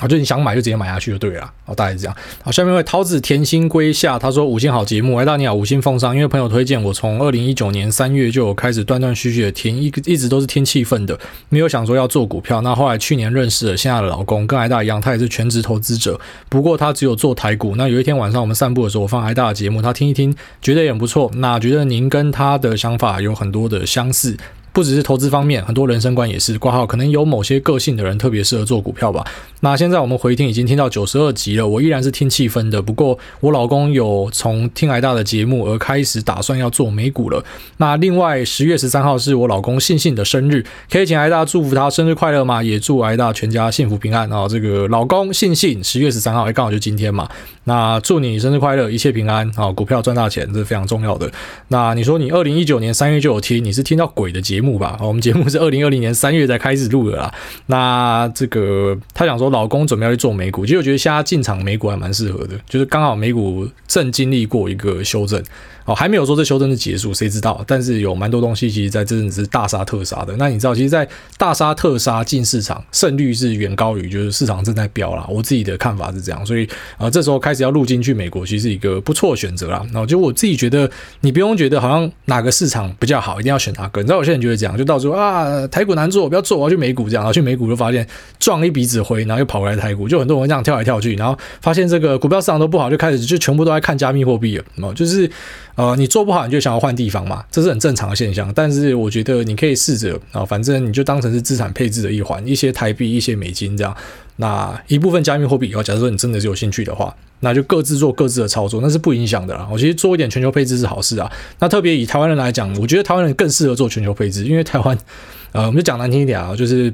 好，就你想买就直接买下去就对了。好，大概是这样。好，下面一位桃子甜心归夏，他说五星好节目，哎大你好，五星奉上。因为朋友推荐，我从二零一九年三月就有开始断断续续的听，一一直都是听气氛的，没有想说要做股票。那后来去年认识了现在的老公，跟哎大一样，他也是全职投资者，不过他只有做台股。那有一天晚上我们散步的时候，我放哎大的节目，他听一听，觉得也很不错。那觉得您跟他的想法有很多的相似。不只是投资方面，很多人生观也是挂号。可能有某些个性的人特别适合做股票吧。那现在我们回听已经听到九十二集了，我依然是听气氛的。不过我老公有从听癌大的节目而开始打算要做美股了。那另外十月十三号是我老公信信的生日，可以请癌大祝福他生日快乐吗？也祝癌大全家幸福平安啊！这个老公信信十月十三号，哎，刚好就今天嘛。那祝你生日快乐，一切平安啊！股票赚大钱，这是非常重要的。那你说你二零一九年三月就有听，你是听到鬼的节？节目吧，我们节目是二零二零年三月才开始录的啦。那这个他想说，老公准备要去做美股，其实我觉得现在进场美股还蛮适合的，就是刚好美股正经历过一个修正。哦，还没有说这修正是结束，谁知道？但是有蛮多东西，其实在真的是大杀特杀的。那你知道，其实，在大杀特杀进市场，胜率是远高于就是市场正在飙啦。我自己的看法是这样，所以啊、这时候开始要入金去美国，其实是一个不错的选择啦。然后就我自己觉得，你不用觉得好像哪个市场比较好，一定要选哪个。你知道，有些人就会这样，就到时候啊，台股难做，我不要做，我要去美股这样。然后去美股就发现撞一鼻子灰，然后又跑回来台股，就很多人这样跳来跳去，然后发现这个股票市场都不好，就开始就全部都在看加密货币了。就是。呃，你做不好，你就想要换地方嘛，这是很正常的现象。但是我觉得你可以试着啊，反正你就当成是资产配置的一环，一些台币，一些美金这样。那一部分加密货币，假设说你真的是有兴趣的话，那就各自做各自的操作，那是不影响的啦。我其实做一点全球配置是好事啊。那特别以台湾人来讲，我觉得台湾人更适合做全球配置，因为台湾，呃，我们就讲难听一点啊，就是。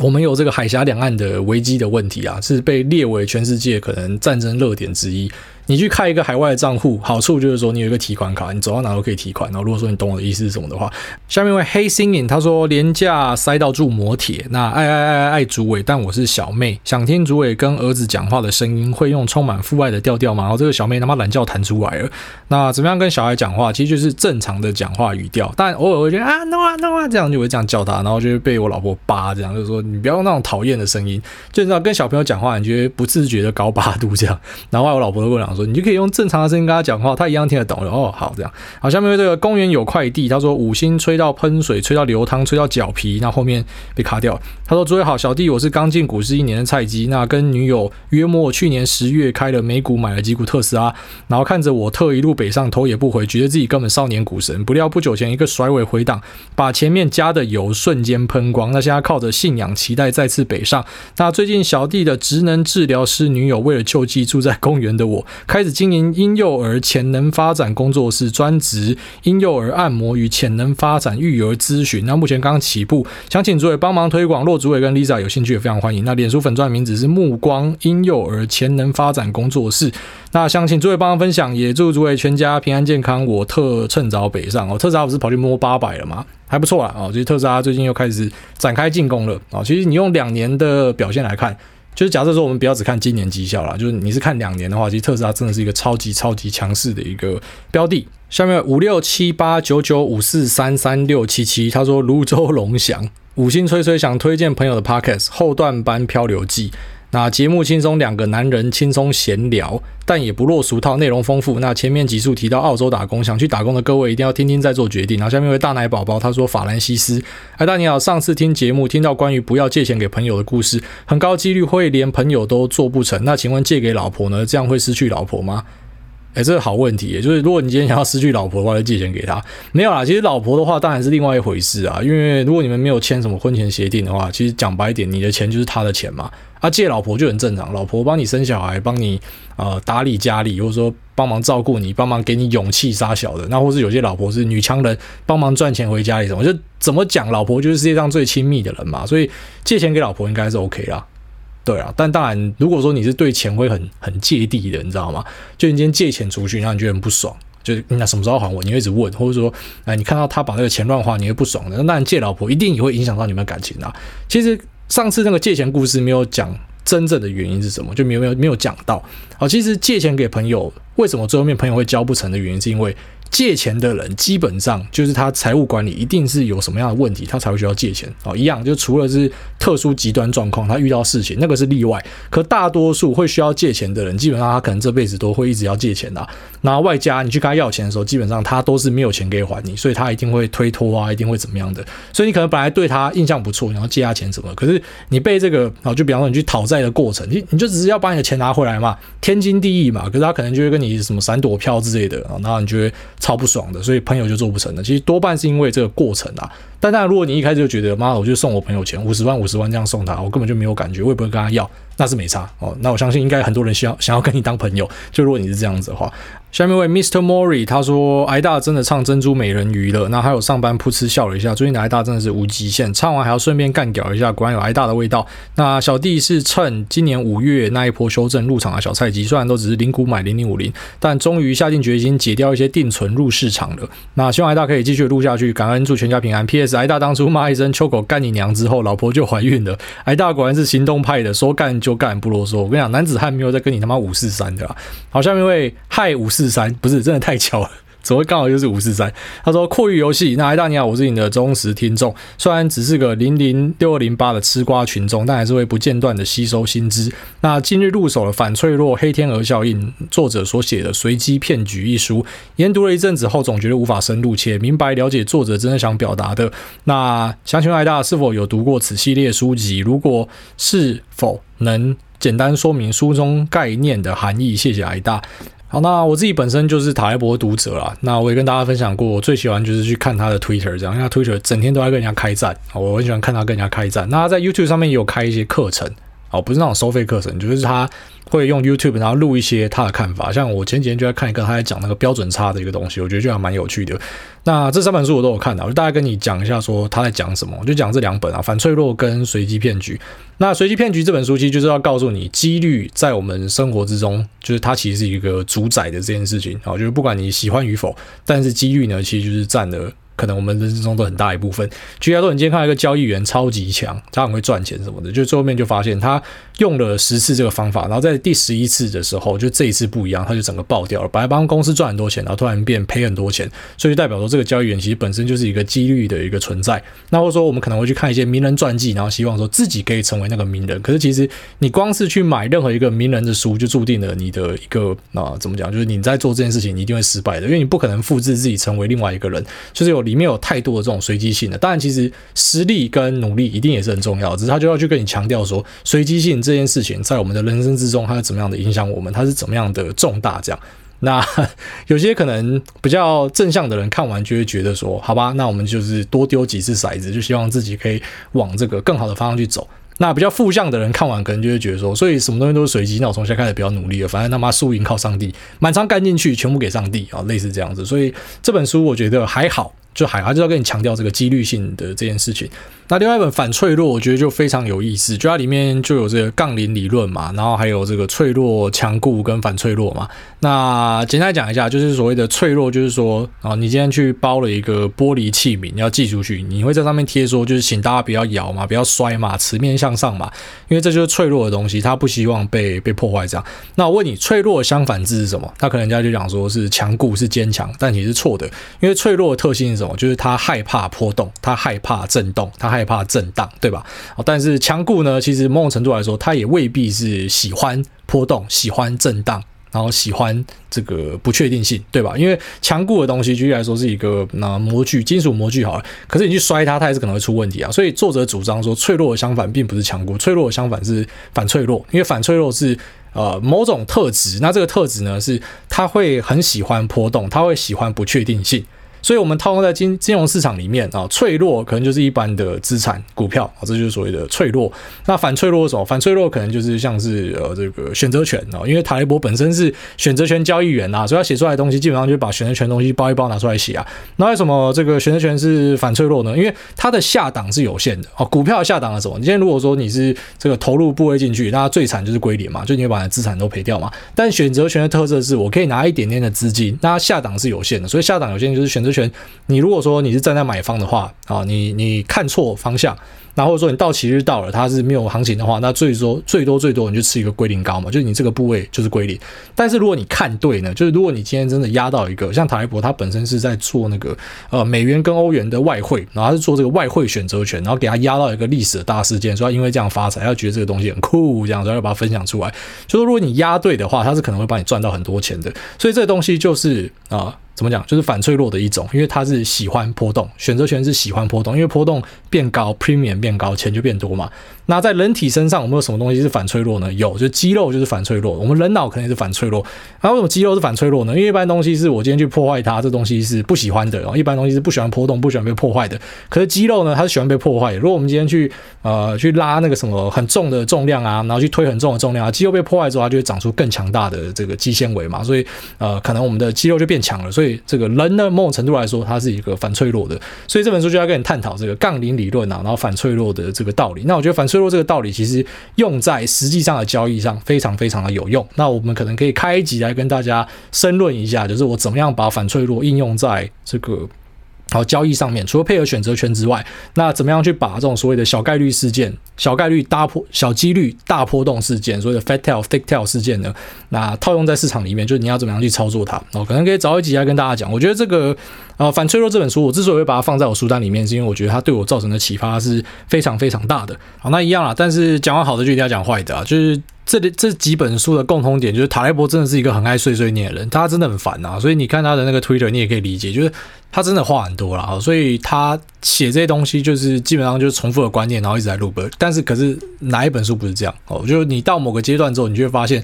我们有这个海峡两岸的危机的问题啊，是被列为全世界可能战争热点之一。你去开一个海外的账户，好处就是说你有一个提款卡，你走到哪都可以提款。然后如果说你懂我的意思是什么的话，下面一位黑心影他说廉价塞到住摩铁，那爱爱爱爱爱主委，但我是小妹，想听主委跟儿子讲话的声音，会用充满父爱的调调吗？然后这个小妹他妈懒觉弹出来了。那怎么样跟小孩讲话？其实就是正常的讲话语调，但偶尔会觉得啊 no 啊 no 啊这样就会这样叫他，然后就会被我老婆扒这样，就是说。你不要用那种讨厌的声音，就知道跟小朋友讲话，你觉得不自觉的高八度这样。然后我老婆都跟我讲你就可以用正常的声音跟他讲话，他一样听得懂。哦，好这样。好，下面这个公园有块地，他说五星吹到喷水，吹到流汤，吹到脚皮，那后面被卡掉。他说：“诸位好，小弟我是刚进股市一年的菜鸡，那跟女友约莫去年十月开了美股，买了几股特斯拉，然后看着我特一路北上，头也不回，觉得自己根本少年股神。不料不久前一个甩尾回档，把前面加的油瞬间喷光。那现在靠着信仰，期待再次。”北上，那最近小弟的职能治疗师女友为了救济住在公园的我，开始经营婴幼儿潜能发展工作室，专职婴幼儿按摩与潜能发展育儿咨询。那目前刚起步，想请主委帮忙推广。若主委跟 Lisa 有兴趣，也非常欢迎。那脸书粉钻名字是目光婴幼儿潜能发展工作室。那想请主委帮忙分享，也祝主委全家平安健康。我特趁早北上哦，特斯拉不是跑去摸八百了吗？还不错啦，哦，其实特斯拉最近又开始展开进攻了啊。其实你用两年的表现来看，就是假设说我们不要只看今年绩效啦，就是你是看两年的话，其实特斯拉真的是一个超级超级强势的一个标的。下面五六七八九九五四三三六七七，他说泸州龙翔五星吹吹想推荐朋友的 Pockets 后段班漂流记。那节目轻松，两个男人轻松闲聊，但也不落俗套，内容丰富。那前面几处提到澳洲打工，想去打工的各位一定要听听再做决定。然后下面有位大奶宝宝他说：“法兰西斯，哎大你好，上次听节目听到关于不要借钱给朋友的故事，很高几率会连朋友都做不成。那请问借给老婆呢？这样会失去老婆吗？”哎，这个好问题，就是如果你今天想要失去老婆的话，就借钱给他。没有啦，其实老婆的话当然是另外一回事啊，因为如果你们没有签什么婚前协定的话，其实讲白一点，你的钱就是他的钱嘛。啊，借老婆就很正常，老婆帮你生小孩，帮你呃打理家里，或者说帮忙照顾你，帮忙给你勇气杀小的。那或是有些老婆是女强人，帮忙赚钱回家里什么，就怎么讲，老婆就是世界上最亲密的人嘛。所以借钱给老婆应该是 OK 啦。对啊，但当然，如果说你是对钱会很很芥蒂的，你知道吗？就你今天借钱出去，让你觉得很不爽，就是那什么时候还我？你会一直问，或者说，哎，你看到他把那个钱乱花，你会不爽的。那，借老婆一定也会影响到你们感情啊。其实上次那个借钱故事没有讲真正的原因是什么，就没有没有没有讲到。好，其实借钱给朋友，为什么最后面朋友会交不成的原因，是因为。借钱的人基本上就是他财务管理一定是有什么样的问题，他才会需要借钱哦。一样，就除了是特殊极端状况，他遇到事情那个是例外。可大多数会需要借钱的人，基本上他可能这辈子都会一直要借钱的。那外加你去跟他要钱的时候，基本上他都是没有钱可以还你，所以他一定会推脱啊，一定会怎么样的。所以你可能本来对他印象不错，然后借他钱什么，可是你被这个啊，就比方说你去讨债的过程，你你就只是要把你的钱拿回来嘛，天经地义嘛。可是他可能就会跟你什么闪躲票之类的啊，然后你就会超不爽的，所以。朋友就做不成了，其实多半是因为这个过程啊。但当然，如果你一开始就觉得妈，我就送我朋友钱五十万五十万这样送他，我根本就没有感觉，我也不会跟他要，那是没差哦。那我相信应该很多人需要想要跟你当朋友，就如果你是这样子的话。下面一位 Mr. Mori 他说：“挨大真的唱珍珠美人鱼了。”那还有上班噗嗤笑了一下。最近的挨大真的是无极限，唱完还要顺便干屌一下，果然有挨大的味道。那小弟是趁今年五月那一波修正入场的小菜鸡，虽然都只是零股买零零五零，但终于下定决心解掉一些定存入市场了。那希望挨大可以继续录下去，感恩祝全家平安。P.S. 挨大当初骂一声“秋狗干你娘”之后，老婆就怀孕了。挨大果然是行动派的，说干就就干，不啰嗦。我跟你讲，男子汉没有在跟你他妈五四三的啦。好，下面一位嗨五四三，不是真的。太巧了，怎么会刚好就是五四三？他说：“阔域游戏，那挨大你好，我是你的忠实听众，虽然只是个零零六二零八的吃瓜群众，但还是会不间断的吸收新知。那近日入手了《反脆弱黑天鹅效应》作者所写的《随机骗局》一书，研读了一阵子后，总觉得无法深入且明白了解作者真的想表达的。那想请问挨大是否有读过此系列书籍？如果是否能简单说明书中概念的含义？谢谢挨大。”好，那我自己本身就是塔雷博读者啦。那我也跟大家分享过，我最喜欢就是去看他的 Twitter，这样，因为他 Twitter 整天都在跟人家开战，我很喜欢看他跟人家开战。那他在 YouTube 上面也有开一些课程，哦，不是那种收费课程，就是他。会用 YouTube，然后录一些他的看法。像我前几天就在看一个他在讲那个标准差的一个东西，我觉得就还蛮有趣的。那这三本书我都有看的，我就大概跟你讲一下，说他在讲什么。我就讲这两本啊，《反脆弱》跟《随机骗局》。那《随机骗局》这本书其实就是要告诉你，几率在我们生活之中，就是它其实是一个主宰的这件事情啊，就是不管你喜欢与否，但是几率呢，其实就是占了。可能我们人生中都很大一部分。举例来说，你今天看一个交易员超级强，他很会赚钱什么的，就最后面就发现他用了十次这个方法，然后在第十一次的时候，就这一次不一样，他就整个爆掉了。本来帮公司赚很多钱，然后突然变赔很多钱，所以就代表说这个交易员其实本身就是一个几率的一个存在。那或者说我们可能会去看一些名人传记，然后希望说自己可以成为那个名人。可是其实你光是去买任何一个名人的书，就注定了你的一个啊怎么讲，就是你在做这件事情你一定会失败的，因为你不可能复制自己成为另外一个人，就是有里面有太多的。这种随机性的，当然其实实力跟努力一定也是很重要，只是他就要去跟你强调说，随机性这件事情在我们的人生之中，它是怎么样的影响我们，它是怎么样的重大这样。那 有些可能比较正向的人看完就会觉得说，好吧，那我们就是多丢几次骰子，就希望自己可以往这个更好的方向去走。那比较负向的人看完可能就会觉得说，所以什么东西都是随机，那我从现在开始比较努力了，反正他妈输赢靠上帝，满仓干进去，全部给上帝啊，类似这样子。所以这本书我觉得还好。就还还是要跟你强调这个几率性的这件事情。那另外一本反脆弱，我觉得就非常有意思，就它里面就有这个杠铃理论嘛，然后还有这个脆弱强固跟反脆弱嘛。那简单讲一下，就是所谓的脆弱，就是说啊，你今天去包了一个玻璃器皿，你要寄出去，你会在上面贴说，就是请大家不要摇嘛，不要摔嘛，瓷面向上嘛，因为这就是脆弱的东西，它不希望被被破坏这样。那我问你，脆弱的相反字是什么？他可能人家就讲说是强固是坚强，但其实是错的，因为脆弱的特性是什么？就是它害怕波动，它害怕震动，它害害怕震荡，对吧？但是强固呢，其实某种程度来说，它也未必是喜欢波动、喜欢震荡，然后喜欢这个不确定性，对吧？因为强固的东西，举例来说是一个那模具、金属模具好了，可是你去摔它，它还是可能会出问题啊。所以作者主张说，脆弱的相反并不是强固，脆弱的相反是反脆弱，因为反脆弱是。呃某种特质。那这个特质呢，是他会很喜欢波动，他会喜欢不确定性。所以，我们套用在金金融市场里面啊，脆弱可能就是一般的资产股票啊，这就是所谓的脆弱。那反脆弱是什么？反脆弱可能就是像是呃这个选择权啊，因为塔雷伯本身是选择权交易员啊，所以他写出来的东西基本上就把选择权东西包一包拿出来写啊。那为什么这个选择权是反脆弱呢？因为它的下档是有限的哦。股票下档是什么？你今天如果说你是这个投入部位进去，那最惨就是归零嘛，就你会把你的资产都赔掉嘛。但选择权的特色是我可以拿一点点的资金，那下档是有限的，所以下档有限就是选择权。你如果说你是站在买方的话啊，你你看错方向，然后说你到期日到了，它是没有行情的话，那最多最多最多你就吃一个归零高嘛，就是你这个部位就是归零。但是如果你看对呢，就是如果你今天真的压到一个像塔雷伯，他本身是在做那个呃美元跟欧元的外汇，然后他是做这个外汇选择权，然后给他压到一个历史的大事件，说他因为这样发财，他觉得这个东西很酷，这样所以要把它分享出来。就说如果你压对的话，他是可能会帮你赚到很多钱的。所以这东西就是啊。怎么讲？就是反脆弱的一种，因为它是喜欢波动，选择权是喜欢波动，因为波动变高，premium 变高，钱就变多嘛。那在人体身上有没有什么东西是反脆弱呢？有，就肌肉就是反脆弱。我们人脑肯定是反脆弱。那为什么肌肉是反脆弱呢？因为一般东西是我今天去破坏它，这东西是不喜欢的。然后一般东西是不喜欢波动，不喜欢被破坏的。可是肌肉呢，它是喜欢被破坏的。如果我们今天去呃去拉那个什么很重的重量啊，然后去推很重的重量啊，肌肉被破坏之后，它就会长出更强大的这个肌纤维嘛。所以呃，可能我们的肌肉就变强了。所以这个人呢？某种程度来说，它是一个反脆弱的，所以这本书就要跟你探讨这个杠铃理论啊，然后反脆弱的这个道理。那我觉得反脆弱这个道理，其实用在实际上的交易上非常非常的有用。那我们可能可以开一集来跟大家申论一下，就是我怎么样把反脆弱应用在这个。好，交易上面除了配合选择权之外，那怎么样去把这种所谓的小概率事件、小概率大波、小几率大波动事件，所谓的 fat tail、thick tail 事件呢？那套用在市场里面，就是你要怎么样去操作它？哦，可能可以找一集来跟大家讲。我觉得这个呃反脆弱这本书，我之所以会把它放在我书单里面，是因为我觉得它对我造成的启发是非常非常大的。好，那一样啦，但是讲完好的就一定要讲坏的啊，就是。这里这几本书的共通点就是塔雷伯真的是一个很爱碎碎念的人，他真的很烦啊，所以你看他的那个 Twitter，你也可以理解，就是他真的话很多啦，所以他写这些东西就是基本上就是重复的观念，然后一直在 loop。但是可是哪一本书不是这样哦？就是你到某个阶段之后，你就会发现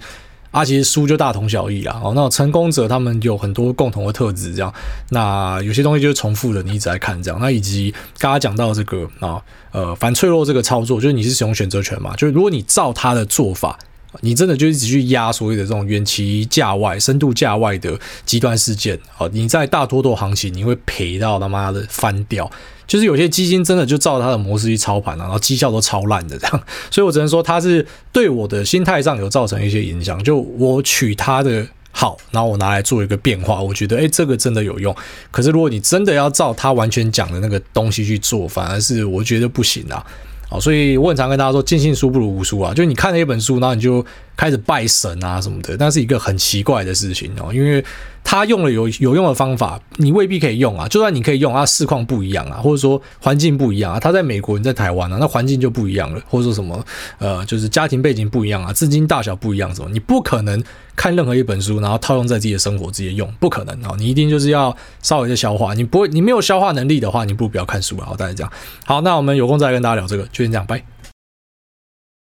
啊，其实书就大同小异啦。哦，那成功者他们有很多共同的特质，这样，那有些东西就是重复的，你一直在看这样。那以及刚刚讲到这个啊，呃，反脆弱这个操作，就是你是使用选择权嘛，就是如果你照他的做法。你真的就一直去压所谓的这种远期价外、深度价外的极端事件，好，你在大多头行情你会赔到他妈的翻掉，就是有些基金真的就照他的模式去操盘了，然后绩效都超烂的这样，所以我只能说他是对我的心态上有造成一些影响，就我取他的好，然后我拿来做一个变化，我觉得诶，这个真的有用。可是如果你真的要照他完全讲的那个东西去做，反而是我觉得不行啊。所以我很常跟大家说，尽信书不如无书啊。就你看了一本书，然后你就开始拜神啊什么的，那是一个很奇怪的事情哦，因为。他用了有有用的方法，你未必可以用啊。就算你可以用，啊市况不一样啊，或者说环境不一样啊。他在美国，你在台湾啊，那环境就不一样了，或者说什么呃，就是家庭背景不一样啊，资金大小不一样什么，你不可能看任何一本书，然后套用在自己的生活直接用，不可能啊。你一定就是要稍微的消化，你不会，你没有消化能力的话，你不如不要看书啊。大家这样。好，那我们有空再跟大家聊这个，就先这样，拜。